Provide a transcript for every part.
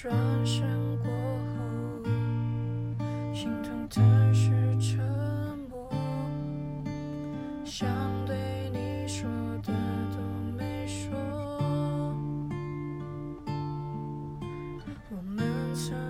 转身过后心痛但是沉默想对你说的都没说。我们曾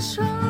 双说。